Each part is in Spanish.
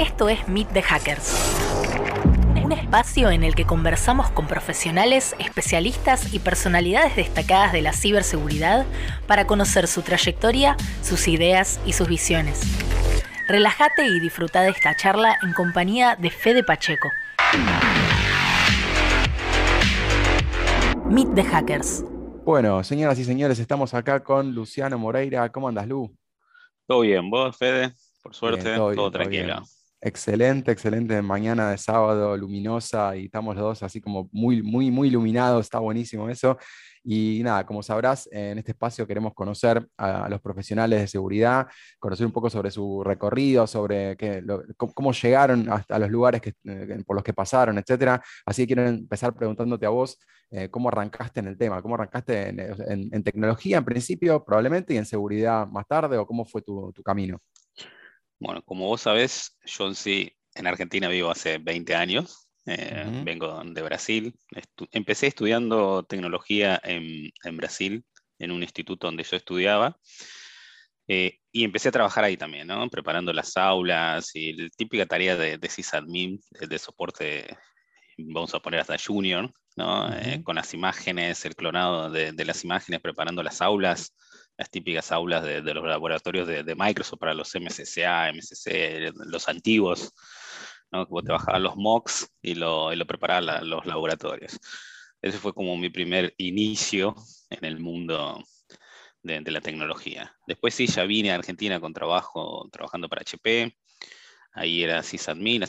Esto es Meet the Hackers. Un espacio en el que conversamos con profesionales, especialistas y personalidades destacadas de la ciberseguridad para conocer su trayectoria, sus ideas y sus visiones. Relájate y disfruta de esta charla en compañía de Fede Pacheco. Meet the Hackers. Bueno, señoras y señores, estamos acá con Luciano Moreira. ¿Cómo andas, Lu? Todo bien, vos, Fede, por suerte, todo, tranquilo. Excelente, excelente mañana de sábado, luminosa, y estamos los dos así como muy, muy, muy iluminados, está buenísimo eso. Y nada, como sabrás, en este espacio queremos conocer a, los profesionales de seguridad, conocer un poco sobre su recorrido, sobre qué, cómo, llegaron hasta los lugares que, eh, por los que pasaron, etc. Así que quiero empezar preguntándote a vos eh, cómo arrancaste en el tema, cómo arrancaste en, tecnología en principio, probablemente, y en seguridad más tarde, o cómo fue tu, tu camino. Bueno, como vos sabés, yo sí en Argentina vivo hace 20 años, eh, vengo de Brasil. empecé estudiando tecnología en, Brasil, en un instituto donde yo estudiaba, eh, y empecé a trabajar ahí también, ¿no? preparando las aulas y la típica tarea de, de sysadmin, de, soporte, vamos a poner hasta junior, ¿no? Eh, con las imágenes, el clonado de, las imágenes, preparando las aulas las típicas aulas de, los laboratorios de, Microsoft para los MSCA, MSC, los antiguos, ¿no? vos te bajabas los mocks y lo, y lo preparabas los laboratorios. Ese fue como mi primer inicio en el mundo de, la tecnología. Después sí, ya vine a Argentina con trabajo, trabajando para HP, ahí era sysadmin,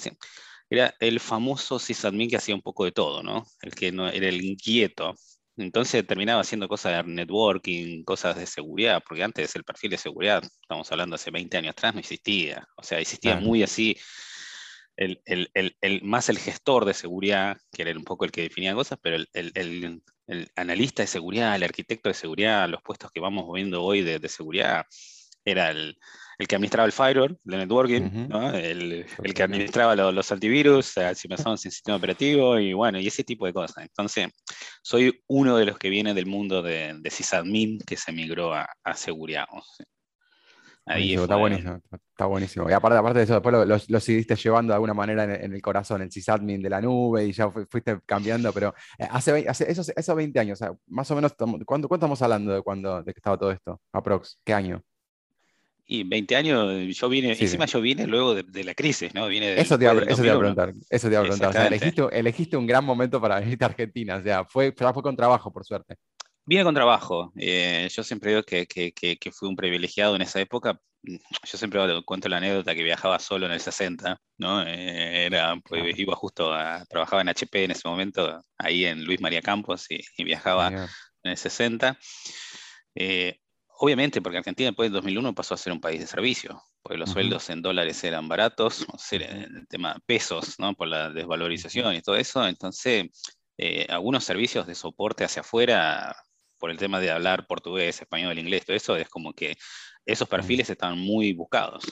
era el famoso sysadmin que hacía un poco de todo, ¿no? El que no, era el inquieto, entonces terminaba haciendo cosas de networking, cosas de seguridad, porque antes el perfil de seguridad, estamos hablando hace 20 años atrás, no existía. O sea, existía muy así, el, más el gestor de seguridad, que era un poco el que definía cosas, pero el, analista de seguridad, el arquitecto de seguridad, los puestos que vamos viendo hoy de seguridad, era el, el que administraba el firewall, el networking, el, que administraba los, antivirus, si pasamos en sistema operativo y bueno, y ese tipo de cosas. Entonces, soy uno de los que viene del mundo de, de sysadmin que se migró a, seguridad. Ahí está buenísimo, está buenísimo. Y aparte, aparte de eso, después lo, lo, seguiste llevando de alguna manera en, el corazón, el sysadmin de la nube y ya fuiste cambiando, pero eh, hace, hace esos, esos 20 años, más o menos, ¿cuánto, ¿cuánto estamos hablando de cuando de que estaba todo esto? Aprox, ¿qué año? Y 20 años, yo vine, encima yo vine luego de, la crisis, ¿no? Vine eso, te iba, eso te iba a preguntar, eso te iba a preguntar. O sea, elegiste, elegiste, un gran momento para venir a Argentina, o sea, fue, fue con trabajo, por suerte. Vine con trabajo. Eh, yo siempre digo que, que, que, fui un privilegiado en esa época. Yo siempre cuento la anécdota que viajaba solo en el 60, ¿no? Eh, era, pues, iba justo a, trabajaba en HP en ese momento, ahí en Luis María Campos, y, viajaba en el 60. Eh, obviamente, porque Argentina después del 2001 pasó a ser un país de servicio, porque los sueldos en dólares eran baratos, o sea, el tema pesos, ¿no? Por la desvalorización y todo eso. Entonces, eh, algunos servicios de soporte hacia afuera, por el tema de hablar portugués, español, inglés, todo eso, es como que esos perfiles están muy buscados.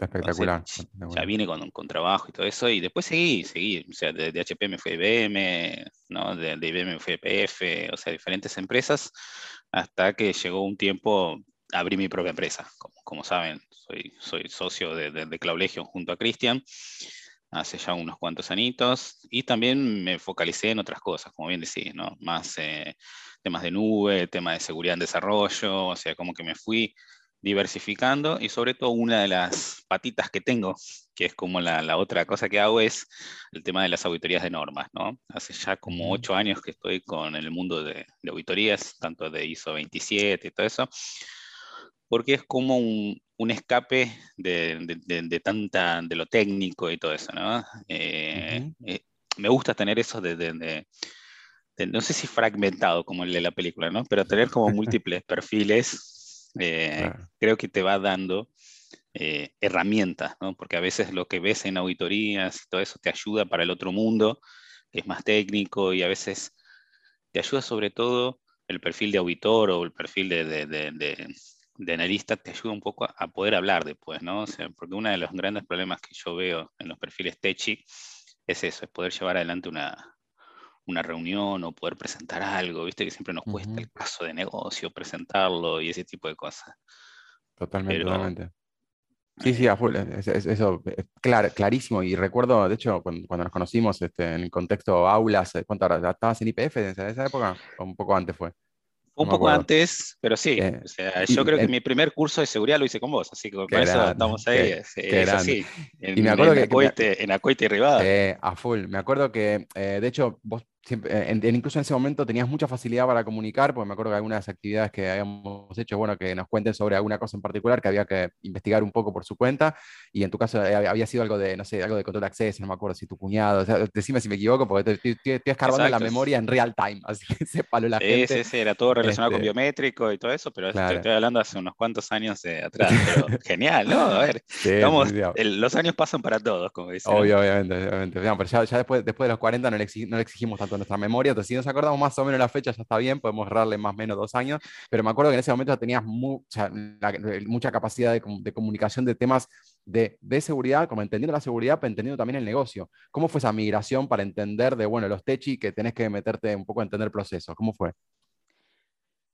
Espectacular. ya vine con, con, trabajo y todo eso, y después seguí, seguí. O sea, de, HP me fue IBM, ¿no? de, de IBM me fue PF, o sea, diferentes empresas hasta que llegó un tiempo, abrí mi propia empresa. Como, como saben, soy, soy socio de, de, de junto a Cristian hace ya unos cuantos añitos y también me focalicé en otras cosas, como bien decís, ¿no? Más eh, temas de nube, temas de seguridad en desarrollo, o sea, como que me fui diversificando y sobre todo una de las patitas que tengo, que es como la, otra cosa que hago, es el tema de las auditorías de normas. ¿no? Hace ya como ocho años que estoy con el mundo de, auditorías, tanto de ISO 27 y todo eso, porque es como un, escape de, tanta, de lo técnico y todo eso. ¿no? Eh, eh, me gusta tener eso de, no sé si fragmentado como el de la película, ¿no? pero tener como múltiples perfiles eh, creo que te va dando eh, herramientas, ¿no? porque a veces lo que ves en auditorías y todo eso te ayuda para el otro mundo, que es más técnico y a veces te ayuda sobre todo el perfil de auditor o el perfil de, de, de, de analista, te ayuda un poco a, poder hablar después, ¿no? O sea, porque uno de los grandes problemas que yo veo en los perfiles techi es eso, es poder llevar adelante una, una reunión o poder presentar algo, viste que siempre nos cuesta el caso de negocio, presentarlo y ese tipo de cosas. Totalmente, totalmente. Sí, sí, a full, eso, claro, clarísimo. Y recuerdo, de hecho, cuando, nos conocimos este, en el contexto aulas, ¿cuánto ahora? ¿Estabas en IPF en esa, época? ¿O un poco antes fue? un poco antes, pero sí. Eh, yo creo que mi primer curso de seguridad lo hice con vos, así que por eso estamos ahí. es, así. En, y me acuerdo que. en Acoite y Rivada. Eh, a full. Me acuerdo que, eh, de hecho, vos eh, incluso en ese momento tenías mucha facilidad para comunicar, porque me acuerdo que algunas actividades que habíamos hecho, bueno, que nos cuenten sobre alguna cosa en particular que había que investigar un poco por su cuenta, y en tu caso eh, había sido algo de, no sé, algo de control de acceso, no me acuerdo si tu cuñado, o sea, decime si me equivoco, porque estoy, escarbando la memoria en real time, así que sépalo la gente. Sí, sí, era todo relacionado con este, biométrico y todo eso, pero estoy hablando hace unos cuantos años atrás, pero genial, ¿no? A ver, los años pasan para todos, como dicen. obviamente, obviamente. pero ya, después, después de los 40 no le, no le exigimos tanto nuestra memoria. Entonces, si nos acordamos más o menos la fecha, ya está bien, podemos errarle más o menos dos años. Pero me acuerdo que en ese momento tenías mucha, capacidad de, comunicación de temas de, de, seguridad, como entendiendo la seguridad, pero entendiendo también el negocio. ¿Cómo fue esa migración para entender de, bueno, los techi que tenés que meterte un poco a entender procesos? ¿Cómo fue?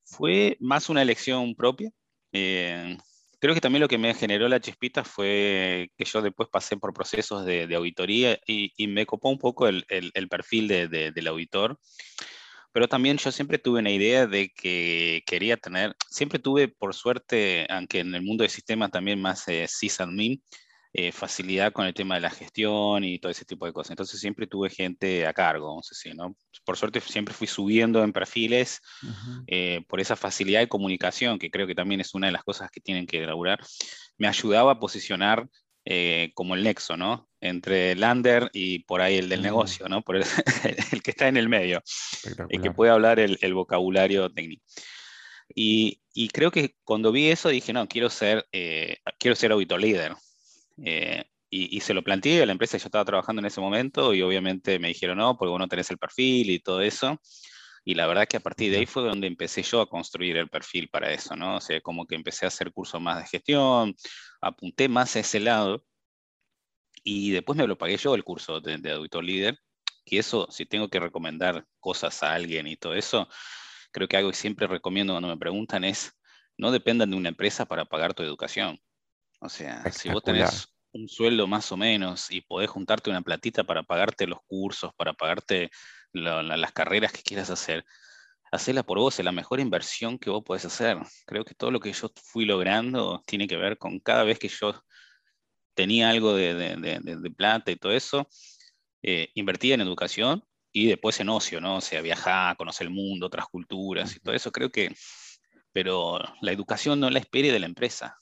Fue más una elección propia. Eh, creo que también lo que me generó la chispita fue que yo después pasé por procesos de, auditoría y, me copó un poco el, perfil del auditor. Pero también yo siempre tuve una idea de que quería tener, siempre tuve por suerte, aunque en el mundo de sistemas también más eh, sysadmin, eh, facilidad con el tema de la gestión y todo ese tipo de cosas. Entonces siempre tuve gente a cargo, no. Por suerte siempre fui subiendo en perfiles eh, por esa facilidad de comunicación, que creo que también es una de las cosas que tienen que elaborar. Me ayudaba a posicionar eh, como el nexo, ¿no? Entre el under y por ahí el del negocio, ¿no? Por el, que está en el medio, el que puede hablar el, vocabulario técnico. Y, y, creo que cuando vi eso dije, no, quiero ser, quiero ser auditor líder. Eh, y, se lo planteé a la empresa que yo estaba trabajando en ese momento y obviamente me dijeron no, porque vos no tenés el perfil y todo eso. Y la verdad que a partir de ahí fue donde empecé yo a construir el perfil para eso, ¿no? O sea, como que empecé a hacer cursos más de gestión, apunté más a ese lado y después me lo pagué yo el curso de, de auditor líder. Que eso, si tengo que recomendar cosas a alguien y todo eso, creo que algo que siempre recomiendo cuando me preguntan es, no dependan de una empresa para pagar tu educación. O sea, si vos tenés un sueldo más o menos y podés juntarte una platita para pagarte los cursos, para pagarte las carreras que quieras hacer, hacela por vos, es la mejor inversión que vos podés hacer. Creo que todo lo que yo fui logrando tiene que ver con cada vez que yo tenía algo de, plata y todo eso, eh, invertía en educación y después en ocio, ¿no? O sea, viajar, conocer el mundo, otras culturas y todo eso, creo que, pero la educación no la espere de la empresa.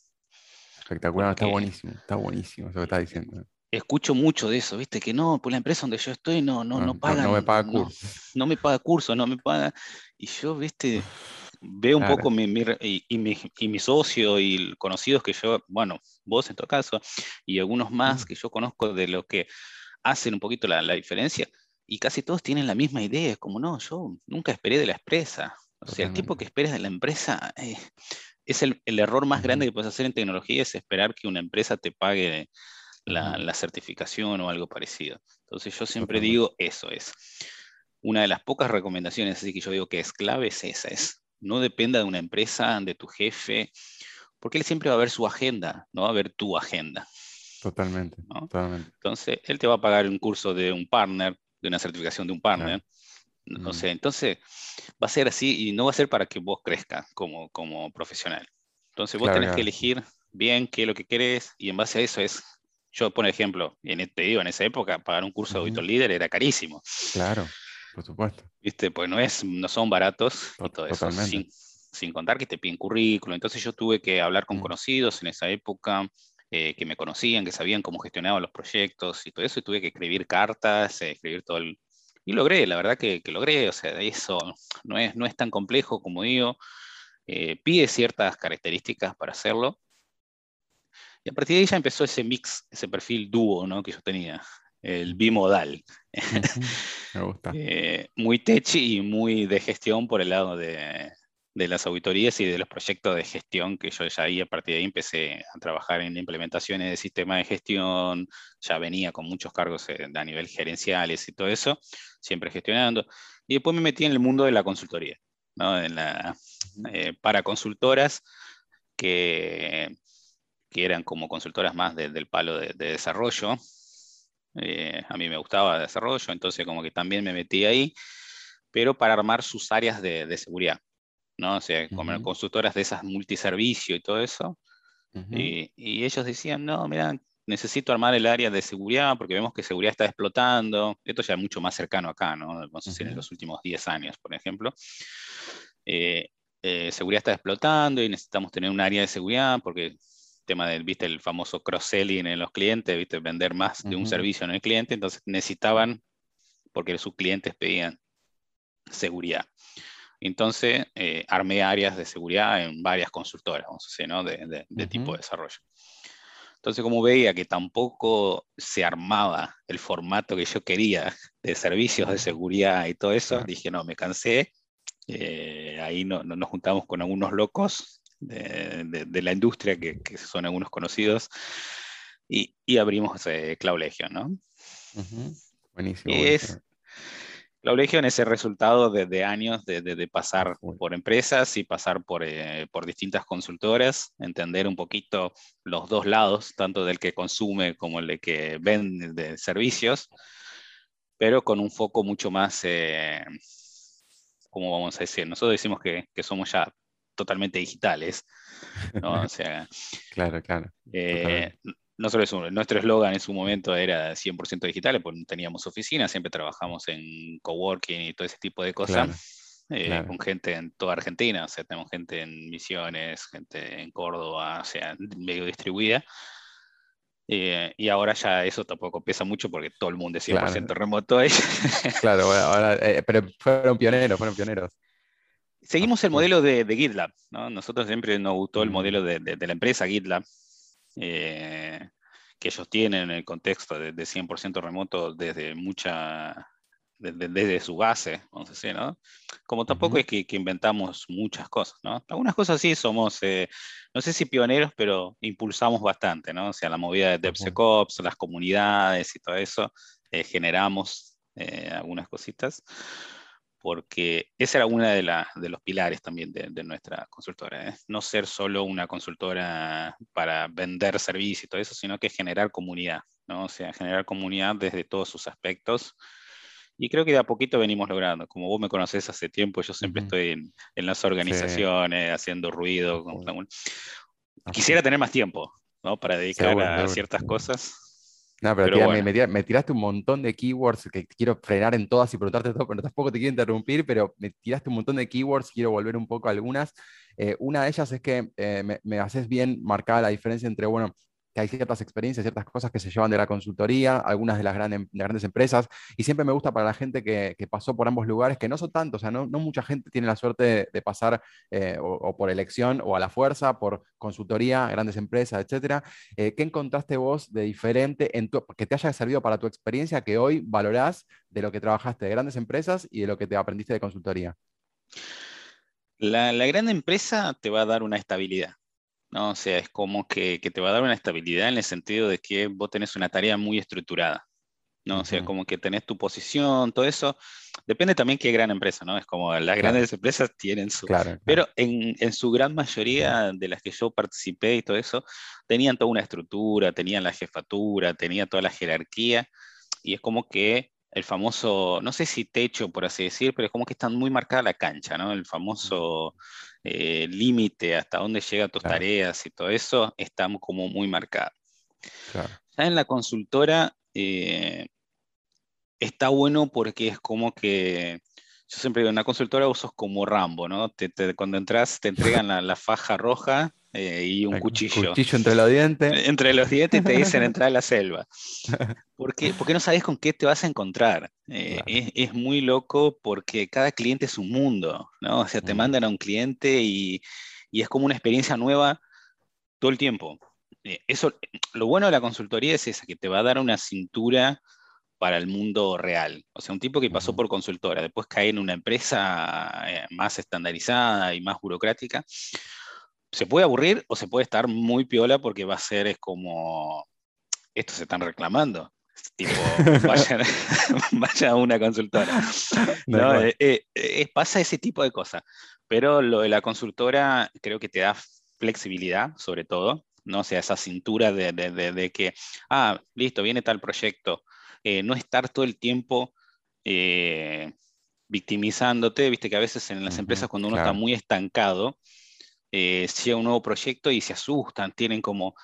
Espectacular, está buenísimo, está buenísimo eso que está diciendo. Escucho mucho de eso, viste, que no, por la empresa donde yo estoy no, no, no, pagan. No, me paga curso. No, me paga curso, no me paga. Y yo, viste, veo un poco mi, y, y, mi, y, mi, socio y conocidos que yo, bueno, vos en tu caso, y algunos más que yo conozco de lo que hacen un poquito la, la diferencia, y casi todos tienen la misma idea, es como, no, yo nunca esperé de la empresa. O sea, el tipo que esperas de la empresa eh, es el, error más grande que puedes hacer en tecnología es esperar que una empresa te pague la, certificación o algo parecido. Entonces yo siempre digo, eso es. Una de las pocas recomendaciones así que yo digo que es clave es esa, es no dependa de una empresa, de tu jefe, porque él siempre va a ver su agenda, no va a ver tu agenda. Totalmente, Entonces, él te va a pagar un curso de un partner, de una certificación de un partner. No sé, entonces va a ser así y no va a ser para que vos crezcas como, como profesional. Entonces vos tenés que elegir bien qué es lo que querés y en base a eso es, yo por ejemplo, en, e, te digo, en esa época pagar un curso de auditor líder era carísimo. Claro, por supuesto. Viste, pues no, es, no son baratos y todo eso, sin, sin, contar que te piden currículum. Entonces yo tuve que hablar con conocidos en esa época, eh, que me conocían, que sabían cómo gestionaba los proyectos y todo eso, y tuve que escribir cartas, eh, escribir todo el, y logré, la verdad que, logré, o sea, eso no es, no es tan complejo como digo, eh, pide ciertas características para hacerlo. Y a partir de ahí ya empezó ese mix, ese perfil dúo ¿no? que yo tenía, el bimodal. Me gusta. Eh, muy tech y muy de gestión por el lado de, de las auditorías y de los proyectos de gestión que yo ya ahí a partir de ahí empecé a trabajar en implementaciones de sistemas de gestión, ya venía con muchos cargos eh, a nivel gerenciales y todo eso, siempre gestionando. Y después me metí en el mundo de la consultoría, ¿no? en la, eh, para consultoras que, que eran como consultoras más del palo de, desarrollo. Eh, a mí me gustaba el desarrollo, entonces como que también me metí ahí, pero para armar sus áreas de, seguridad, ¿no? O sea, como consultoras de esas multiservicio y todo eso. y, y, ellos decían, no, mira, necesito armar el área de seguridad porque vemos que seguridad está explotando. Esto ya es mucho más cercano acá, ¿no? Vamos a decir, en los últimos 10 años, por ejemplo. Eh, eh, seguridad está explotando y necesitamos tener un área de seguridad porque el tema del, viste, el famoso cross-selling en los clientes, viste, vender más de un servicio en el cliente, entonces necesitaban, porque sus clientes pedían seguridad. Entonces, eh, armé áreas de seguridad en varias consultoras, vamos a decir, ¿no? de, de tipo de desarrollo. Entonces, como veía que tampoco se armaba el formato que yo quería de servicios de seguridad y todo eso, dije, no, me cansé. Eh, ahí no, nos juntamos con algunos locos de, la industria, que, son algunos conocidos, y, abrimos eh, Cloud Legion, ¿no? Buenísimo. Y es, la Legion es el resultado de, años de, pasar por empresas y pasar por, eh, por, distintas consultoras, entender un poquito los dos lados, tanto del que consume como el de que vende servicios, pero con un foco mucho más, eh, ¿cómo vamos a decir? Nosotros decimos que, que somos ya totalmente digitales. ¿no? O sea, claro, claro. Eh, no solo eso, nuestro eslogan en su momento era 100% digital, pues teníamos oficinas, siempre trabajamos en coworking y todo ese tipo de cosas, eh, con gente en toda Argentina, o sea, tenemos gente en Misiones, gente en Córdoba, o sea, medio distribuida. Eh, y ahora ya eso tampoco pesa mucho porque todo el mundo es 100% remoto ahí. claro, ahora, eh, pero fueron pioneros, fueron pioneros. Seguimos el modelo de, GitLab, ¿no? Nosotros siempre nos gustó el modelo de, de la empresa GitLab, eh, que ellos tienen en el contexto de, 100% remoto desde mucha, desde, su base, vamos a decir, ¿no? Como tampoco es que, inventamos muchas cosas, ¿no? Algunas cosas sí somos, eh, no sé si pioneros, pero impulsamos bastante, ¿no? O sea, la movida de DevSecOps, las comunidades y todo eso, eh, generamos algunas cositas porque esa era una de, de los pilares también de, nuestra consultora. ¿eh? No ser solo una consultora para vender servicios y todo eso, sino que generar comunidad, ¿no? O sea, generar comunidad desde todos sus aspectos. Y creo que de a poquito venimos logrando. Como vos me conocés hace tiempo, yo siempre estoy en, las organizaciones, haciendo ruido. Quisiera tener más tiempo, ¿no? Para dedicar a ciertas cosas no, pero, me, tiraste un montón de keywords que quiero frenar en todas y preguntarte todo, pero tampoco te quiero interrumpir, pero me tiraste un montón de keywords, quiero volver un poco a algunas. Eh, una de ellas es que eh, me, me, haces bien marcada la diferencia entre, bueno, que hay ciertas experiencias, ciertas cosas que se llevan de la consultoría, algunas de las, grandes empresas, y siempre me gusta para la gente que, pasó por ambos lugares, que no son tantos, o sea, no, mucha gente tiene la suerte de, pasar eh, o, por elección o a la fuerza, por consultoría, grandes empresas, etcétera. Eh, ¿Qué encontraste vos de diferente en que te haya servido para tu experiencia que hoy valorás de lo que trabajaste de grandes empresas y de lo que te aprendiste de consultoría? la gran empresa te va a dar una estabilidad ¿no? O sea, es como que, te va a dar una estabilidad en el sentido de que vos tenés una tarea muy estructurada, ¿no? O sea, como que tenés tu posición, todo eso. Depende también qué gran empresa, ¿no? Es como las grandes empresas tienen su... Claro, Pero en, en, su gran mayoría de las que yo participé y todo eso, tenían toda una estructura, tenían la jefatura, tenían toda la jerarquía, y es como que el famoso, no sé si techo, por así decir, pero es como que están muy marcada la cancha, ¿no? El famoso eh, límite hasta dónde llegan tus tareas y todo eso está como muy marcado. Ya en la consultora eh, está bueno porque es como que, yo siempre digo, en la consultora vos sos como Rambo, ¿no? cuando entras te entregan la faja roja eh, y un cuchillo. Cuchillo entre los dientes. Entre los dientes te dicen entrar a la selva. ¿Por qué? Porque no sabes con qué te vas a encontrar. Eh, es, muy loco porque cada cliente es un mundo, ¿no? O sea, te mandan a un cliente y, y, es como una experiencia nueva todo el tiempo. Eh, eso, lo bueno de la consultoría es esa, que te va a dar una cintura para el mundo real. O sea, un tipo que pasó por consultora, después cae en una empresa más estandarizada y más burocrática, se puede aburrir o se puede estar muy piola porque va a ser es como, estos se están reclamando. Tipo, vayan, a una consultora. No, eh, eh, eh, pasa ese tipo de cosas. Pero lo de la consultora creo que te da flexibilidad, sobre todo. ¿no? O sea, esa cintura de, que, ah, listo, viene tal proyecto. Eh, no estar todo el tiempo eh, victimizándote, viste que a veces en las empresas cuando uno está muy estancado, eh, llega un nuevo proyecto y se asustan, tienen como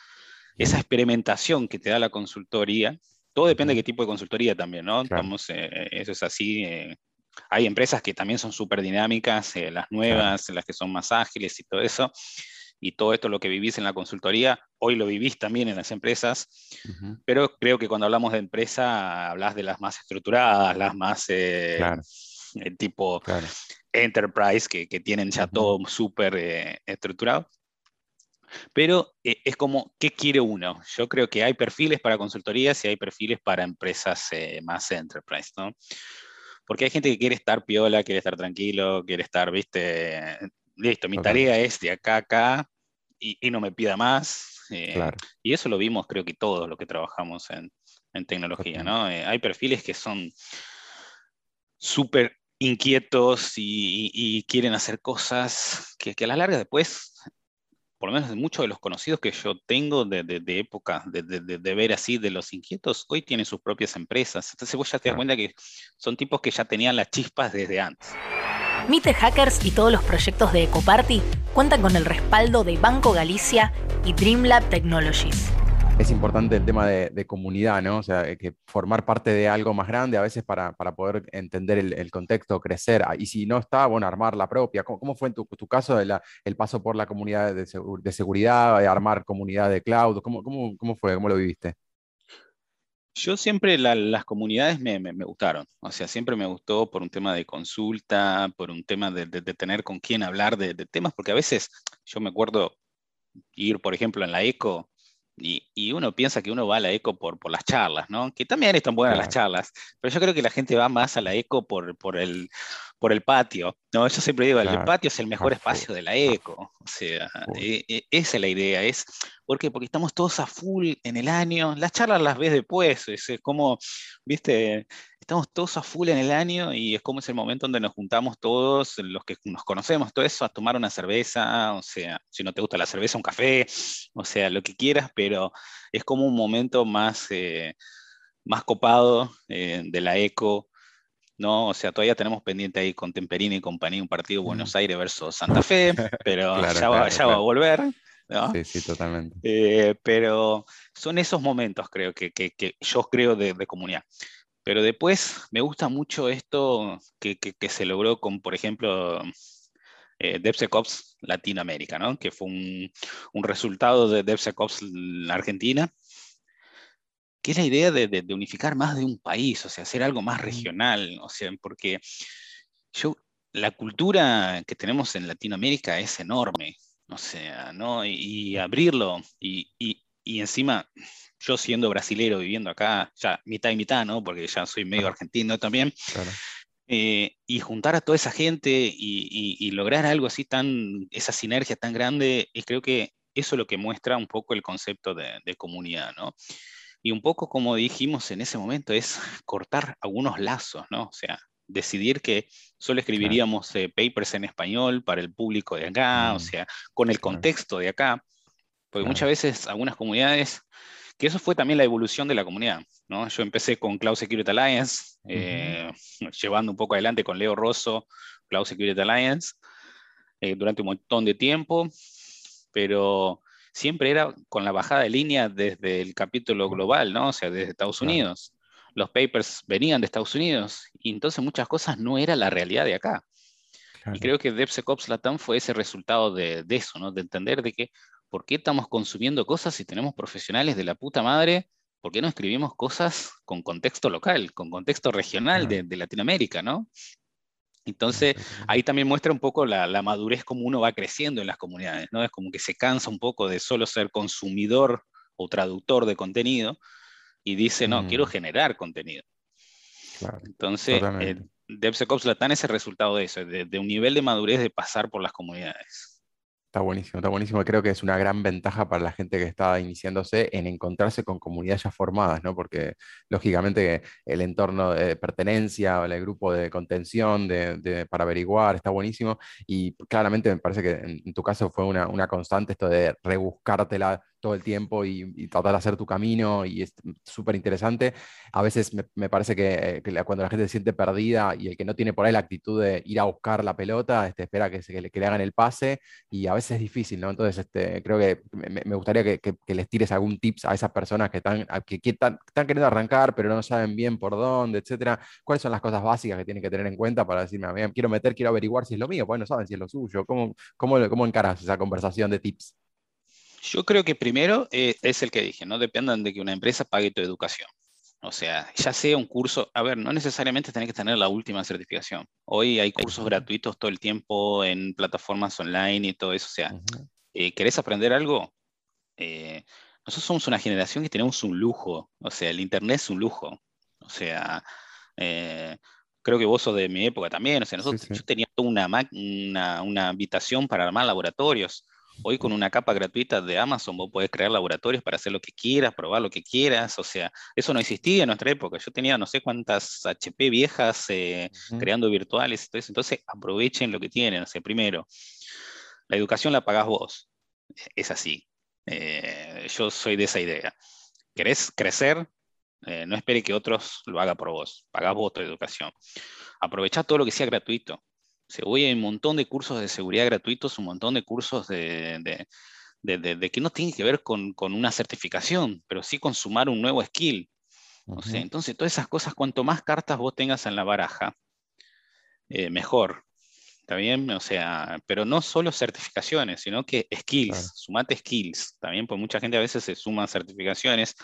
esa experimentación que te da la consultoría. Todo depende de qué tipo de consultoría también, ¿no? Eh, eso es así. hay empresas que también son súper dinámicas, las nuevas, las que son más ágiles y todo eso y todo esto lo que vivís en la consultoría, hoy lo vivís también en las empresas, pero creo que cuando hablamos de empresa, hablas de las más estructuradas, las más eh, tipo enterprise, que, que, tienen ya todo súper eh, estructurado. Pero eh, es como, ¿qué quiere uno? Yo creo que hay perfiles para consultorías y hay perfiles para empresas más enterprise, ¿no? Porque hay gente que quiere estar piola, quiere estar tranquilo, quiere estar, viste, listo, mi tarea es de acá a acá y, no me pida más. Eh, y eso lo vimos, creo que todos los que trabajamos en, tecnología, ¿no? Eh, hay perfiles que son súper inquietos y, quieren hacer cosas que, a la larga después, por lo menos de muchos de los conocidos que yo tengo de, de, época, de, de, ver así de los inquietos, hoy tienen sus propias empresas. Entonces vos ya te das cuenta que son tipos que ya tenían las chispas desde antes. Mite Hackers y todos los proyectos de Ecoparty cuentan con el respaldo de Banco Galicia y Dreamlab Technologies. Es importante el tema de, comunidad, ¿no? O sea, que formar parte de algo más grande a veces para, poder entender el, contexto, crecer. Ah, y si no está, bueno, armar la propia. ¿Cómo, fue en tu, caso el paso por la comunidad de, seguridad, de armar comunidad de cloud? ¿Cómo, cómo fue? ¿Cómo lo viviste? Yo siempre las comunidades me, gustaron, o sea, siempre me gustó por un tema de consulta, por un tema de, tener con quién hablar de, temas, porque a veces yo me acuerdo ir, por ejemplo, en la ECO y, uno piensa que uno va a la ECO por, por las charlas, ¿no? Que también están buenas las charlas, pero yo creo que la gente va más a la ECO por, por el por el patio. No, yo siempre digo, el patio es el mejor espacio de la eco. O sea, e, e, esa es la idea. Es, ¿Por qué? Porque estamos todos a full en el año. Las charlas las ves después. Es, como, viste, estamos todos a full en el año y es como es el momento donde nos juntamos todos, los que nos conocemos, todo eso, a tomar una cerveza. O sea, si no te gusta la cerveza, un café, o sea, lo que quieras, pero es como un momento más, eh, más copado eh, de la eco ¿no? O sea, todavía tenemos pendiente ahí con Temperini y compañía un partido Buenos Aires versus Santa Fe, pero ya, va, a volver. Sí, sí, totalmente. Eh, pero son esos momentos, creo, que, yo creo de, comunidad. Pero después me gusta mucho esto que, se logró con, por ejemplo, eh, DevSecOps Latinoamérica, ¿no? que fue un, un resultado de DevSecOps Argentina, que es la idea de, unificar más de un país, o sea, hacer algo más regional, o sea, porque yo, la cultura que tenemos en Latinoamérica es enorme, o sea, ¿no? Y, abrirlo, y, encima, yo siendo brasilero, viviendo acá, ya mitad y mitad, ¿no? Porque ya soy medio argentino también. Eh, y juntar a toda esa gente y, lograr algo así tan, esa sinergia tan grande, y creo que eso es lo que muestra un poco el concepto de, de comunidad, ¿no? Y un poco como dijimos en ese momento es cortar algunos lazos, ¿no? O sea, decidir que solo escribiríamos eh, papers en español para el público de acá, o mm, sea, con el contexto de acá, porque muchas veces algunas comunidades, que eso fue también la evolución de la comunidad, ¿no? Yo empecé con Cloud Security Alliance, eh, llevando un poco adelante con Leo Rosso, Cloud Security Alliance, eh, durante un montón de tiempo, pero siempre era con la bajada de línea desde el capítulo global, ¿no? O sea, desde Estados Unidos. Los papers venían de Estados Unidos y entonces muchas cosas no era la realidad de acá. Y creo que DevSecOps Latam fue ese resultado de, eso, ¿no? De entender de que, ¿por qué estamos consumiendo cosas si tenemos profesionales de la puta madre? ¿Por qué no escribimos cosas con contexto local, con contexto regional de, de Latinoamérica, ¿no? Entonces, ahí también muestra un poco la, madurez como uno va creciendo en las comunidades, ¿no? Es como que se cansa un poco de solo ser consumidor o traductor de contenido y dice, no, quiero mm. generar contenido. Entonces, eh, DevSecOps Latam es el resultado de eso, de un nivel de madurez de pasar por las comunidades. Está buenísimo, está buenísimo. Creo que es una gran ventaja para la gente que está iniciándose en encontrarse con comunidades ya formadas, ¿no? Porque lógicamente el entorno de pertenencia, el grupo de contención de, para averiguar está buenísimo. Y claramente me parece que en, tu caso fue una, constante esto de rebuscártela todo el tiempo y, tratar de hacer tu camino y es súper interesante. A veces me, parece que, cuando la gente se siente perdida y el que no tiene por ahí la actitud de ir a buscar la pelota, este, espera que, se, le, hagan el pase y a veces es difícil, ¿no? Entonces, este, creo que me, gustaría que, les tires algún tips a esas personas que están, que, están, queriendo arrancar, pero no saben bien por dónde, etcétera. ¿Cuáles son las cosas básicas que tienen que tener en cuenta para decirme, quiero meter, quiero averiguar si es lo mío? Pues no saben si es lo suyo. ¿Cómo, cómo, cómo encaras esa conversación de tips? Yo creo que primero eh, es el que dije, no dependan de que una empresa pague tu educación. O sea, ya sea un curso, a ver, no necesariamente tenés que tener la última certificación. Hoy hay cursos gratuitos todo el tiempo en plataformas online y todo eso. O sea, eh, ¿querés aprender algo? Eh, nosotros somos una generación que tenemos un lujo. O sea, el Internet es un lujo. O sea, creo que vos sos de mi época también. O sea, nosotros, yo tenía una, una, una habitación para armar laboratorios. Hoy con una capa gratuita de Amazon vos podés crear laboratorios para hacer lo que quieras, probar lo que quieras. O sea, eso no existía en nuestra época. Yo tenía no sé cuántas HP viejas eh, creando virtuales. Entonces, entonces aprovechen lo que tienen. O sea, primero, la educación la pagás vos. Es así. Eh, yo soy de esa idea. ¿Querés crecer? Eh, no espere que otros lo hagan por vos. Pagás vos tu educación. Aprovechá todo lo que sea gratuito. Se hoy hay un montón de cursos de seguridad gratuitos, un montón de cursos de, que no tienen que ver con, una certificación, pero sí con sumar un nuevo skill. entonces, todas esas cosas, cuanto más cartas vos tengas en la baraja, eh, mejor. ¿Está bien? O sea, pero no solo certificaciones, sino que skills, sumate skills. También, pues mucha gente a veces se suma certificaciones.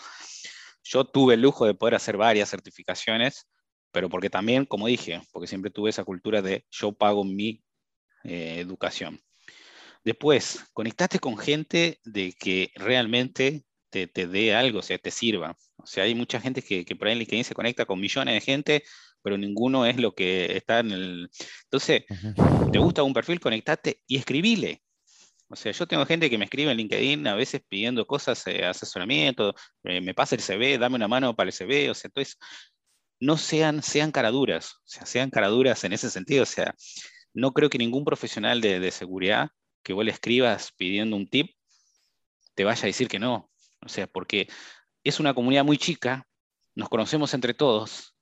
Yo tuve el lujo de poder hacer varias certificaciones pero porque también, como dije, porque siempre tuve esa cultura de yo pago mi eh, educación. Después, conectate con gente de que realmente te, te, dé algo, o sea, te sirva. O sea, hay mucha gente que, que por ahí en LinkedIn se conecta con millones de gente, pero ninguno es lo que está en el... Entonces, ¿te gusta un perfil? Conectate y escribile. O sea, yo tengo gente que me escribe en LinkedIn a veces pidiendo cosas, eh, asesoramiento, eh, me pasa el CV, dame una mano para el CV, o sea, entonces no sean, sean caraduras, o sea, sean caraduras en ese sentido, o sea, no creo que ningún profesional de, seguridad que vos le escribas pidiendo un tip te vaya a decir que no, o sea, porque es una comunidad muy chica, nos conocemos entre todos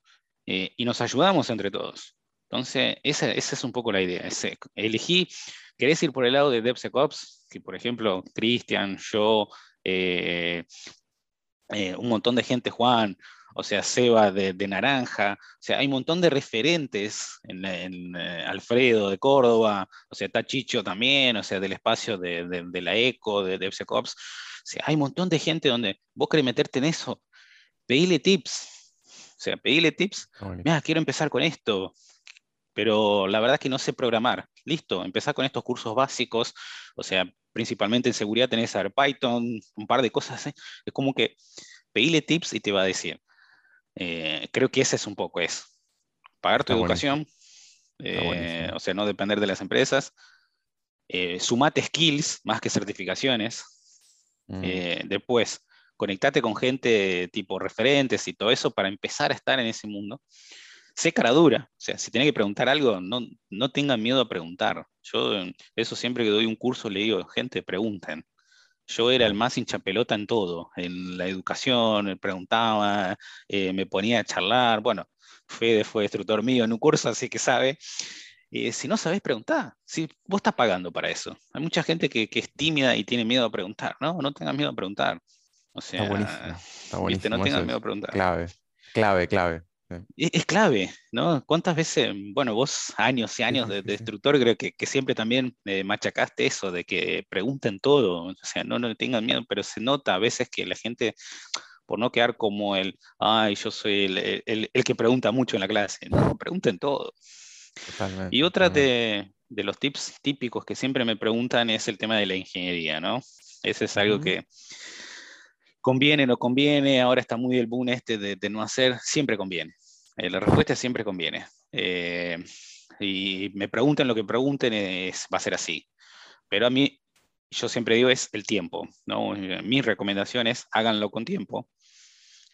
eh, y nos ayudamos entre todos. Entonces, esa, es un poco la idea. elegí, querés ir por el lado de DevSecOps, que por ejemplo, Cristian, yo, eh, eh, un montón de gente, Juan, o sea, Seba de, Naranja, o sea, hay un montón de referentes en, eh, Alfredo de Córdoba, o sea, está Chicho también, o sea, del espacio de, la ECO, de DevSecOps, o sea, hay un montón de gente donde vos querés meterte en eso, pedile tips, o sea, pedile tips, mira, quiero empezar con esto, pero la verdad es que no sé programar. Listo, empezar con estos cursos básicos, o sea, principalmente en seguridad tenés a ver Python, un par de cosas, ¿eh? es como que pedile tips y te va a decir, eh, creo que ese es un poco eso. Pagar tu educación, eh, o sea, no depender de las empresas. Eh, sumate skills más que certificaciones. Mm. después, conectate con gente tipo referentes y todo eso para empezar a estar en ese mundo. Sé cara dura, o sea, si tenés que preguntar algo, no, no tengan miedo a preguntar. Yo, eso siempre que doy un curso le digo, gente, pregunten yo era el más hinchapelota en todo, en la educación, preguntaba, eh, me ponía a charlar, bueno, Fede fue instructor mío en un curso, así que sabe. Eh, si no sabes preguntar, si vos estás pagando para eso. Hay mucha gente que, es tímida y tiene miedo a preguntar, ¿no? No tengas miedo a preguntar. O sea, está buenísimo. Está buenísimo. no tengas miedo a preguntar. Clave, clave, clave. Es, clave, ¿no? ¿Cuántas veces, bueno, vos años y años de, instructor, creo que, siempre también eh, machacaste eso, de que pregunten todo, o sea, no, no tengan miedo, pero se nota a veces que la gente, por no quedar como el, ay, yo soy el, que pregunta mucho en la clase, no, pregunten todo. y otra de, los tips típicos que siempre me preguntan es el tema de la ingeniería, ¿no? Ese es algo que conviene, no conviene, ahora está muy el boom este de, no hacer, siempre conviene. Eh, la respuesta siempre conviene. Eh, y me pregunten lo que pregunten, es, va a ser así. Pero a mí, yo siempre digo, es el tiempo. ¿no? Mi recomendación es háganlo con tiempo.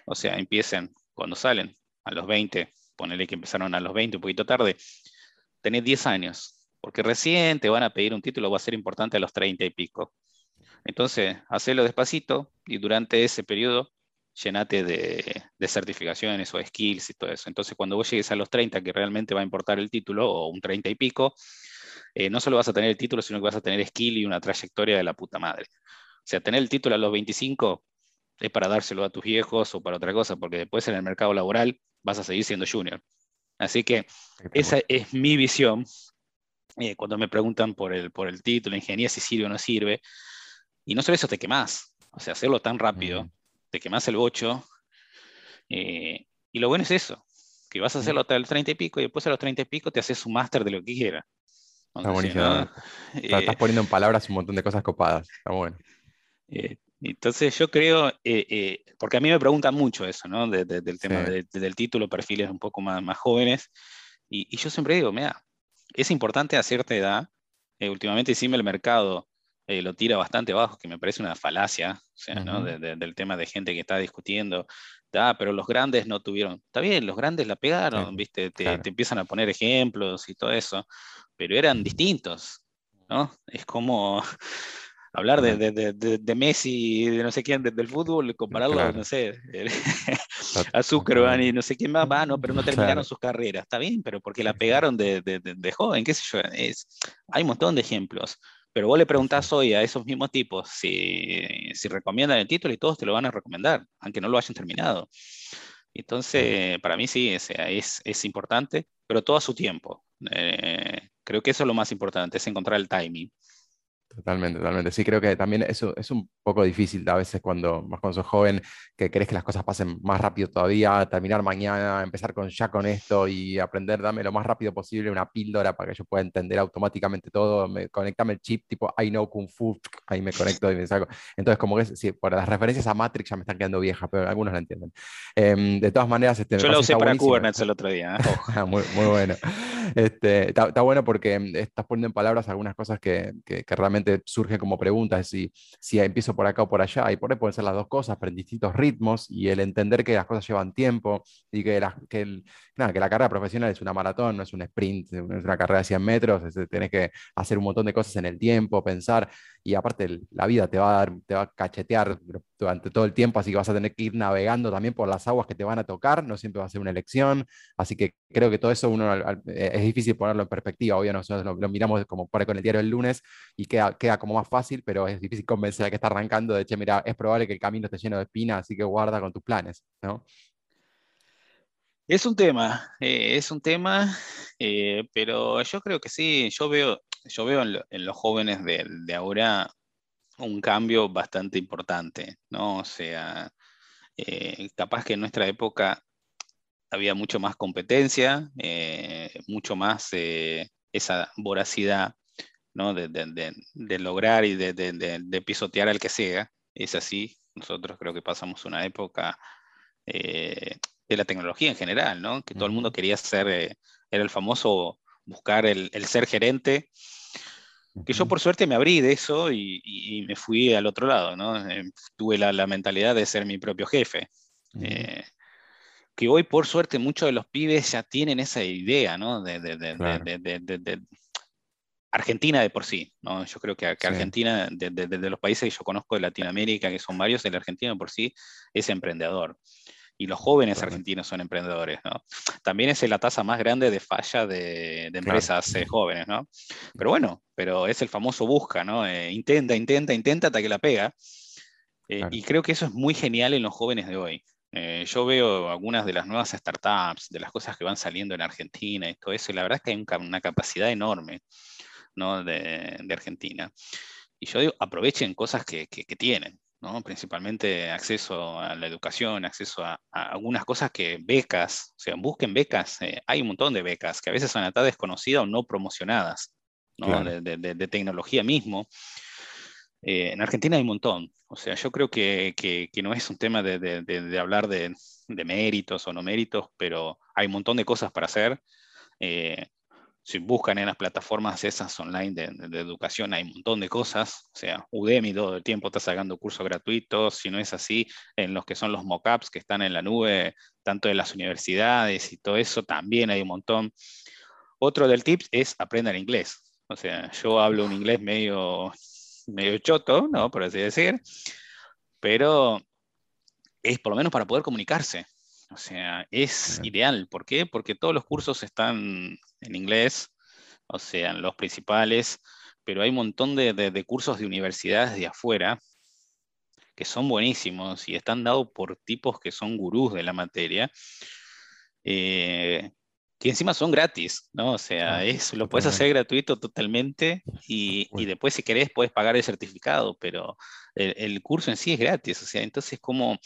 O sea, empiecen cuando salen, a los 20, ponele que empezaron a los 20, un poquito tarde, tenés 10 años, porque recién te van a pedir un título, va a ser importante a los 30 y pico. Entonces, hacelo despacito y durante ese periodo llenate de, certificaciones o skills y todo eso. Entonces, cuando vos llegues a los 30, que realmente va a importar el título, o un 30 y pico, eh, no solo vas a tener el título, sino que vas a tener skill y una trayectoria de la puta madre. O sea, tener el título a los 25 es para dárselo a tus viejos o para otra cosa, porque después en el mercado laboral vas a seguir siendo junior. Así que esa es mi visión. Eh, cuando me preguntan por el, por el título, ingeniería, si sirve o no sirve, y no solo eso, te quemás. O sea, hacerlo tan rápido, te quemás el bocho. Eh, y lo bueno es eso, que vas a hacerlo hasta el 30 y pico y después a los 30 y pico te haces un máster de lo que quieras. Está buenísimo. estás eh, poniendo en palabras un montón de cosas copadas. Está bueno. Eh, entonces yo creo, porque a mí me preguntan mucho eso, ¿no? del tema del título, perfiles un poco más, más jóvenes. Y, yo siempre digo, mira, es importante a cierta edad. últimamente, encima el mercado eh, lo tira bastante abajo, que me parece una falacia, o sea, ¿no? del tema de gente que está discutiendo, ah, pero los grandes no tuvieron, está bien, los grandes la pegaron, ¿viste? Te, empiezan a poner ejemplos y todo eso, pero eran distintos, ¿no? Es como hablar de, de, de, Messi, de no sé quién, del fútbol, compararlo, no sé, a Zuckerberg y no sé quién más, va, no, pero no terminaron sus carreras, está bien, pero porque la pegaron de, joven, qué sé yo, es, hay un montón de ejemplos. Pero vos le preguntás hoy a esos mismos tipos si, si recomiendan el título y todos te lo van a recomendar, aunque no lo hayan terminado. Entonces, para mí sí, es, es, importante, pero todo a su tiempo. Eh, creo que eso es lo más importante, es encontrar el timing. Totalmente, totalmente. Sí, creo que también eso es un poco difícil a veces cuando, más cuando sos joven, que crees que las cosas pasen más rápido todavía, terminar mañana, empezar con ya con esto y aprender, dame lo más rápido posible una píldora para que yo pueda entender automáticamente todo, me, conectame el chip tipo I know Kung Fu, ahí me conecto y me saco. Entonces, como que sí, por las referencias a Matrix ya me están quedando viejas, pero algunos la entienden. Em, de todas maneras, este, yo lo usé para Kubernetes el otro día. ¿eh? Ah, muy, muy, bueno. Este, está, bueno porque em, estás poniendo en palabras algunas cosas que, que, que realmente surge como pregunta si, si empiezo por acá o por allá, y por ahí pueden ser las dos cosas, pero en distintos ritmos, y el entender que las cosas llevan tiempo, y que, la, que, el, que la carrera profesional es una maratón, no es un sprint, es una carrera de 100 metros, es, tenés que hacer un montón de cosas en el tiempo, pensar, y aparte la vida te va a dar, te va a cachetear durante todo el tiempo, así que vas a tener que ir navegando también por las aguas que te van a tocar, no siempre va a ser una elección, así que creo que todo eso uno, eh, es difícil ponerlo en perspectiva, obvio nosotros lo, miramos como por con el diario el lunes y queda, queda como más fácil, pero es difícil convencer a que está arrancando de, che, mira, es probable que el camino esté lleno de espinas, así que guarda con tus planes, ¿no? Es un tema, eh, es un tema, eh, pero yo creo que sí, yo veo, yo veo en, los jóvenes de, ahora un cambio bastante importante, ¿no? O sea, eh, capaz que en nuestra época había mucho más competencia, mucho más esa voracidad, ¿no? De, lograr y de, pisotear al que sea. Es así, nosotros creo que pasamos una época de la tecnología en general, ¿no? Que todo el mundo quería ser, eh, era el famoso buscar el, ser gerente, que yo por suerte me abrí de eso y, me fui al otro lado, ¿no? Eh, tuve la, mentalidad de ser mi propio jefe. Eh, que hoy, por suerte, muchos de los pibes ya tienen esa idea, ¿no? De, Argentina de por sí, ¿no? Yo creo que, Argentina, de, los países que yo conozco de Latinoamérica, que son varios, el argentino de por sí es emprendedor y los jóvenes argentinos son emprendedores, ¿no? También es la tasa más grande de falla de, empresas eh, jóvenes, ¿no? Pero bueno, pero es el famoso busca, ¿no? Eh, intenta, intenta, intenta hasta que la pega. Eh, y creo que eso es muy genial en los jóvenes de hoy. yo veo algunas de las nuevas startups, de las cosas que van saliendo en Argentina y todo eso, y la verdad es que hay una capacidad enorme ¿no? de, Argentina. Y yo digo, aprovechen cosas que, que tienen. Principalmente acceso a la educación, acceso a, algunas cosas que becas, o sea, busquen becas, eh, hay un montón de becas que a veces son hasta desconocidas o no promocionadas, De, tecnología mismo. Eh, en Argentina hay un montón, o sea, yo creo que, no es un tema de, hablar de, méritos o no méritos, pero hay un montón de cosas para hacer. Eh, si buscan en las plataformas esas online de, educación, hay un montón de cosas. O sea, Udemy todo el tiempo está sacando cursos gratuitos. Si no es así, en los que son los mockups que están en la nube, tanto de las universidades y todo eso, también hay un montón. Otro del tips es aprender inglés. O sea, yo hablo un inglés medio medio choto, ¿no? Por así decir, pero es por lo menos para poder comunicarse. O sea, es ideal. ¿Por qué? Porque todos los cursos están en inglés, o sea, los principales, pero hay un montón de, cursos de universidades de afuera que son buenísimos y están dados por tipos que son gurús de la materia, eh, que encima son gratis, ¿no? O sea, es, lo puedes hacer gratuito totalmente y, después si querés puedes pagar el certificado, pero el, curso en sí es gratis, o sea, entonces como,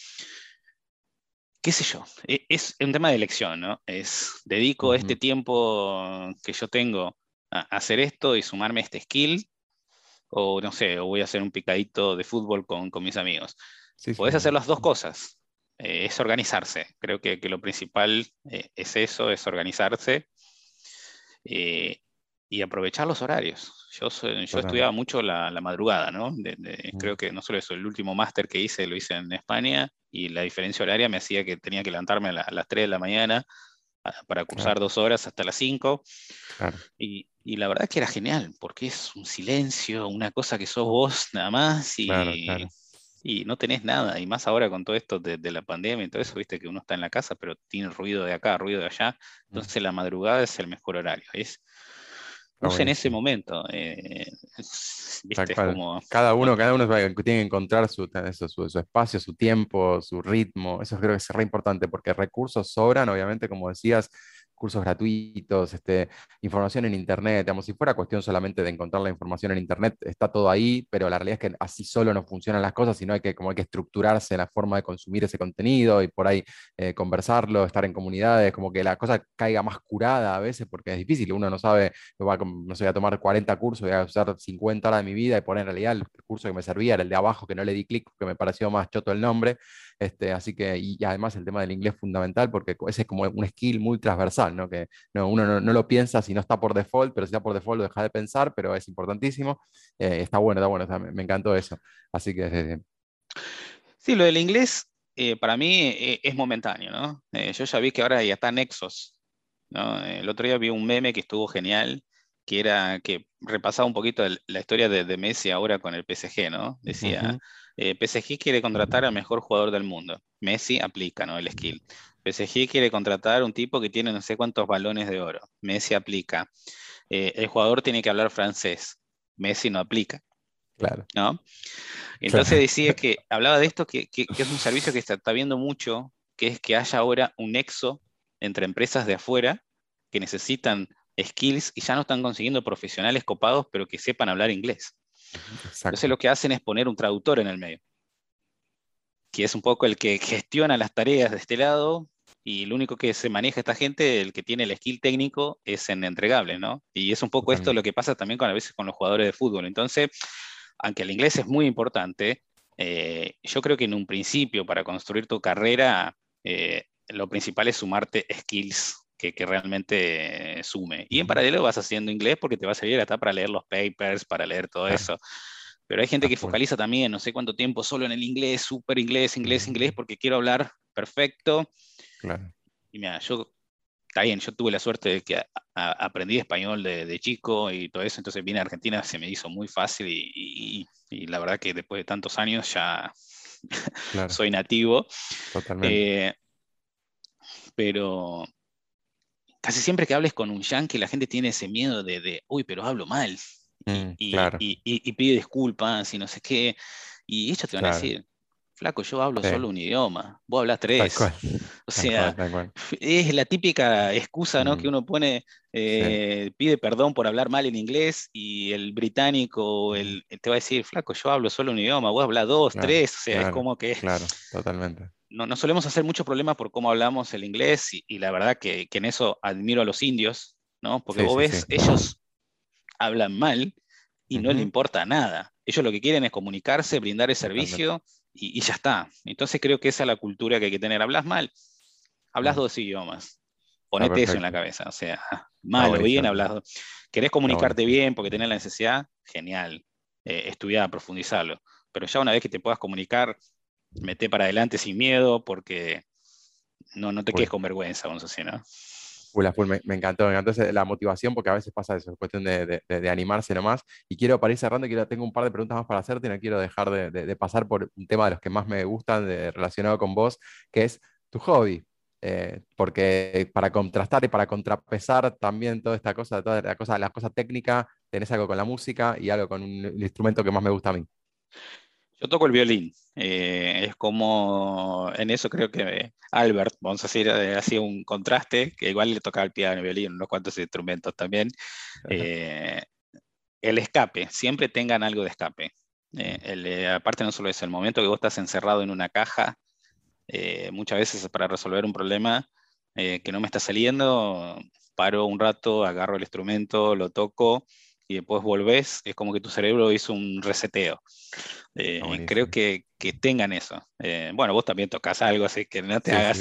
qué sé yo, e, es, un tema de elección, ¿no? Es, dedico este tiempo que yo tengo a hacer esto y sumarme a este skill, o no sé, o voy a hacer un picadito de fútbol con, mis amigos. Puedes hacer las dos cosas. Eh, es organizarse. Creo que, lo principal eh, es eso, es organizarse eh, y aprovechar los horarios. Yo, yo estudiaba mucho la, madrugada, ¿no? Mm. Creo que no solo eso, el último máster que hice lo hice en España y la diferencia horaria me hacía que tenía que levantarme a, las 3 de la mañana para cursar dos horas hasta las 5. Y, y, la verdad que era genial, porque es un silencio, una cosa que sos vos nada más y, y no tenés nada. Y más ahora con todo esto de, la pandemia y todo eso, viste que uno está en la casa, pero tiene ruido de acá, ruido de allá. Mm. Entonces la madrugada es el mejor horario. Es, no sé, en ese momento. Eh, cada uno, cada uno tiene que encontrar su, su, su, espacio, su tiempo, su ritmo. Eso creo que es re importante porque recursos sobran, obviamente, como decías, cursos gratuitos, este, información en Internet, digamos, si fuera cuestión solamente de encontrar la información en Internet, está todo ahí, pero la realidad es que así solo no funcionan las cosas, sino hay que, como hay que estructurarse la forma de consumir ese contenido y por ahí eh, conversarlo, estar en comunidades, como que la cosa caiga más curada a veces, porque es difícil, uno no sabe, no sé, voy a tomar 40 cursos, voy a usar 50 horas de mi vida y poner en realidad curso que me servía era el de abajo, que no le di clic, porque me pareció más choto el nombre, este, así que, y, además el tema del inglés fundamental, porque ese es como un skill muy transversal, ¿no? que no, uno no, lo piensa si no está por default, pero si está por default lo deja de pensar, pero es importantísimo. Eh, está bueno, está bueno, me, encantó eso. Así que... Sí, lo del inglés eh, para mí eh, es momentáneo, ¿no? yo ya vi que ahora ya está Nexos, ¿no? El otro día vi un meme que estuvo genial, que era que repasaba un poquito la historia de, Messi ahora con el PSG, ¿no? Decía, eh, PSG quiere contratar al mejor jugador del mundo. Messi aplica, ¿no? El skill. PSG quiere contratar un tipo que tiene no sé cuántos balones de oro. Messi aplica. Eh, el jugador tiene que hablar francés. Messi no aplica. Claro. ¿No? Entonces decía que hablaba de esto, que, es un servicio que está, está viendo mucho, que es que haya ahora un nexo entre empresas de afuera que necesitan skills y ya no están consiguiendo profesionales copados, pero que sepan hablar inglés. Entonces lo que hacen es poner un traductor en el medio, que es un poco el que gestiona las tareas de este lado y lo único que se maneja esta gente, el que tiene el skill técnico, es en entregables, ¿no? Y es un poco esto lo que pasa también con, a veces con los jugadores de fútbol. Entonces, aunque el inglés es muy importante, eh, yo creo que en un principio para construir tu carrera, eh, lo principal es sumarte skills que, realmente sume. Y en paralelo vas haciendo inglés porque te va a servir hasta para leer los papers, para leer todo eso. Pero hay gente que focaliza también, no sé cuánto tiempo, solo en el inglés, súper inglés, inglés, inglés, porque quiero hablar perfecto. Claro. Y mira, yo, está bien, yo tuve la suerte de que aprendí español de, chico y todo eso, entonces vine a Argentina, se me hizo muy fácil y, la verdad que después de tantos años ya soy nativo. Totalmente. Eh, pero casi siempre que hables con un yankee, la gente tiene ese miedo de, uy, pero hablo mal. y, mm, pide disculpas y no sé qué. Y ellos te van a decir, flaco, yo hablo solo un idioma, vos hablas tres. O sea, es la típica excusa ¿no? que mm. uno pone, eh, pide perdón por hablar mal en inglés y el británico el, te va a decir, flaco, yo hablo solo un idioma, vos hablas dos, tres, o sea, es como que... Claro, totalmente no, solemos hacer mucho problema por cómo hablamos el inglés y, la verdad que, en eso admiro a los indios, ¿no? Porque vos ves, ellos hablan mal y no les importa nada. Ellos lo que quieren es comunicarse, brindar el servicio y, ya está. Entonces creo que esa es la cultura que hay que tener. Hablas mal, hablas dos idiomas. Ponete eso en la cabeza. O sea, mal o bien, hablas dos. ¿Querés comunicarte bien porque tenés la necesidad? Genial. Eh, estudiar, profundizarlo. Pero ya una vez que te puedas comunicar mete para adelante sin miedo porque no, no te quedes con vergüenza, vamos a decir, ¿no? me, encantó, me encantó la motivación porque a veces pasa eso, es cuestión de, animarse nomás. Y quiero, para ir cerrando, quiero, tengo un par de preguntas más para hacerte y no quiero dejar de, pasar por un tema de los que más me gustan relacionado con vos, que es tu hobby. Eh, porque para contrastar y para contrapesar también toda esta cosa, toda la cosa, las cosas técnicas, tenés algo con la música y algo con un, instrumento que más me gusta a mí. Yo toco el violín. Eh, es como, en eso creo que Albert, vamos a decir, eh, hacía un contraste, que igual le tocaba el piano, el violín, unos cuantos instrumentos también. el escape, siempre tengan algo de escape. aparte no solo es el momento que vos estás encerrado en una caja, eh, muchas veces para resolver un problema eh, que no me está saliendo, paro un rato, agarro el instrumento, lo toco y después volvés, es como que tu cerebro hizo un reseteo. Eh, creo que, que, tengan eso. bueno, vos también tocas algo, así que no te hagas...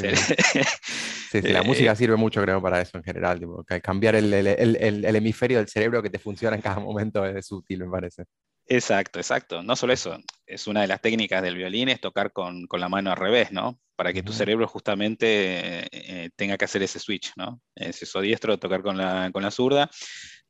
Sí, la música sirve mucho, creo, para eso en general. cambiar el, el, el, el, hemisferio del cerebro que te funciona en cada momento es útil, me parece. Exacto, exacto. No solo eso, es una de las técnicas del violín, es tocar con, la mano al revés, ¿no? Para que tu cerebro justamente eh, tenga que hacer ese switch, ¿no? Ese eso diestro, tocar con la, con la zurda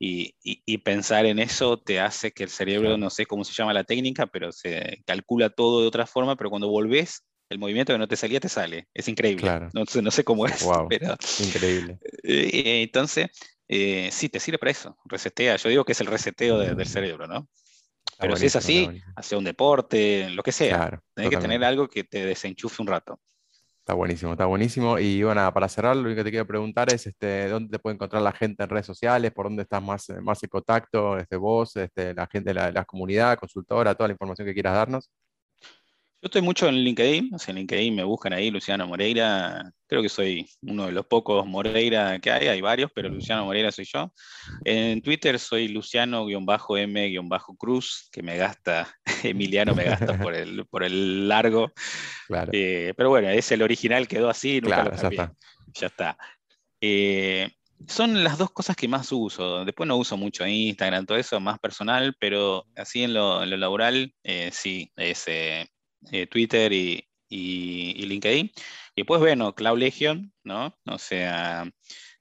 y, pensar en eso te hace que el cerebro, no sé cómo se llama la técnica, pero se calcula todo de otra forma, pero cuando volvés, el movimiento que no te salía te sale. Es increíble. No, no, sé cómo es, pero... Increíble. Eh, entonces, eh, sí, te sirve para eso. Resetea. Yo digo que es el reseteo del cerebro, ¿no? Pero si es así, hace un deporte, lo que sea. Claro, que tener algo que te desenchufe un rato. Está buenísimo, está buenísimo. Y bueno, para cerrar, lo único que te quiero preguntar es este, dónde te puede encontrar la gente en redes sociales, por dónde estás más, más en contacto, este, vos, este, la gente de la, la comunidad, consultora, toda la información que quieras darnos. Yo estoy mucho en LinkedIn, o sea, en LinkedIn me buscan ahí Luciano Moreira, creo que soy uno de los pocos Moreira que hay, hay varios, pero Luciano Moreira soy yo. En Twitter soy Luciano-M-Cruz, que me gasta, Emiliano me gasta por el, por el largo. Claro. Eh, pero bueno, es el original, quedó así, nunca claro, ya está. Ya está. Eh, son las dos cosas que más uso. Después no uso mucho Instagram, todo eso, más personal, pero así en lo, laboral, eh, sí, es eh, Twitter y, LinkedIn. Y pues bueno, Cloud Legion, ¿no? O sea,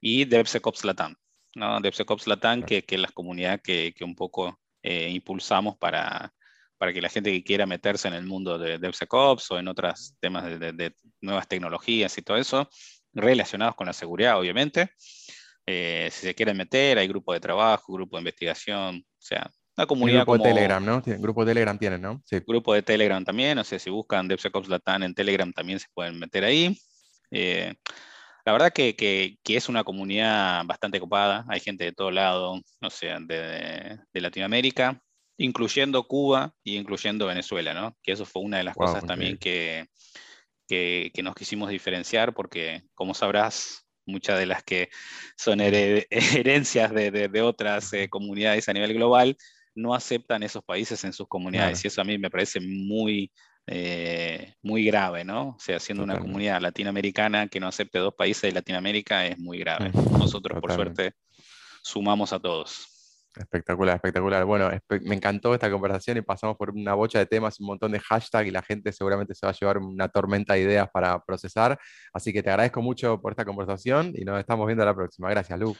y DevSecOps Latam, ¿no? DevSecOps Latam, que, que es la comunidad que, que un poco eh, impulsamos para, para que la gente que quiera meterse en el mundo de DevSecOps o en otros temas de, nuevas tecnologías y todo eso, relacionados con la seguridad, obviamente. Eh, si se quieren meter, hay grupo de trabajo, grupo de investigación, o sea, una comunidad grupo de Telegram, ¿no? Grupo de Telegram tienen, ¿no? Sí. Grupo de Telegram también, o sea, si buscan DevSecOps Latam en Telegram también se pueden meter ahí. Eh, la verdad que, que, es una comunidad bastante copada, hay gente de todo lado, o sea, de, de, Latinoamérica, incluyendo Cuba y incluyendo Venezuela, ¿no? Que eso fue una de las cosas también que, que, nos quisimos diferenciar, porque como sabrás, muchas de las que son herencias de, de, otras eh, comunidades a nivel global no aceptan esos países en sus comunidades. Y eso a mí me parece muy, eh, muy grave, ¿no? O sea, siendo una comunidad latinoamericana que no acepte dos países de Latinoamérica es muy grave. Nosotros, por suerte, sumamos a todos. Espectacular, espectacular. Bueno, me encantó esta conversación y pasamos por una bocha de temas, un montón de hashtags y la gente seguramente se va a llevar una tormenta de ideas para procesar. Así que te agradezco mucho por esta conversación y nos estamos viendo la próxima. Gracias, Lu.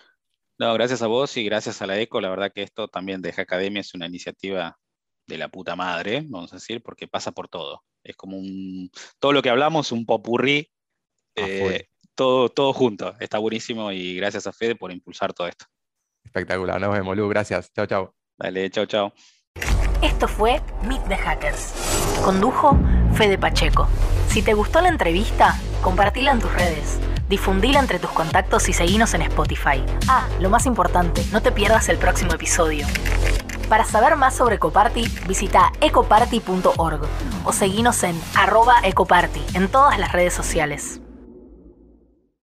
No, gracias a vos y gracias a la ECO. La verdad que esto también de Academia es una iniciativa de la puta madre, vamos a decir, porque pasa por todo. Es como un. Todo lo que hablamos, un popurrí, eh, todo, todo junto. Está buenísimo y gracias a Fede por impulsar todo esto. Espectacular, nos vemos, Lu. Gracias. Chao, chao. Dale, chao, chao. Esto fue Meet the Hackers. Condujo Fede Pacheco. Si te gustó la entrevista, compartila en tus redes difundila entre tus contactos y seguinos en Spotify. Ah, lo más importante, no te pierdas el próximo episodio. Para saber más sobre Ecoparty, visita ecoparty.org o seguinos en arroba ecoparty en todas las redes sociales.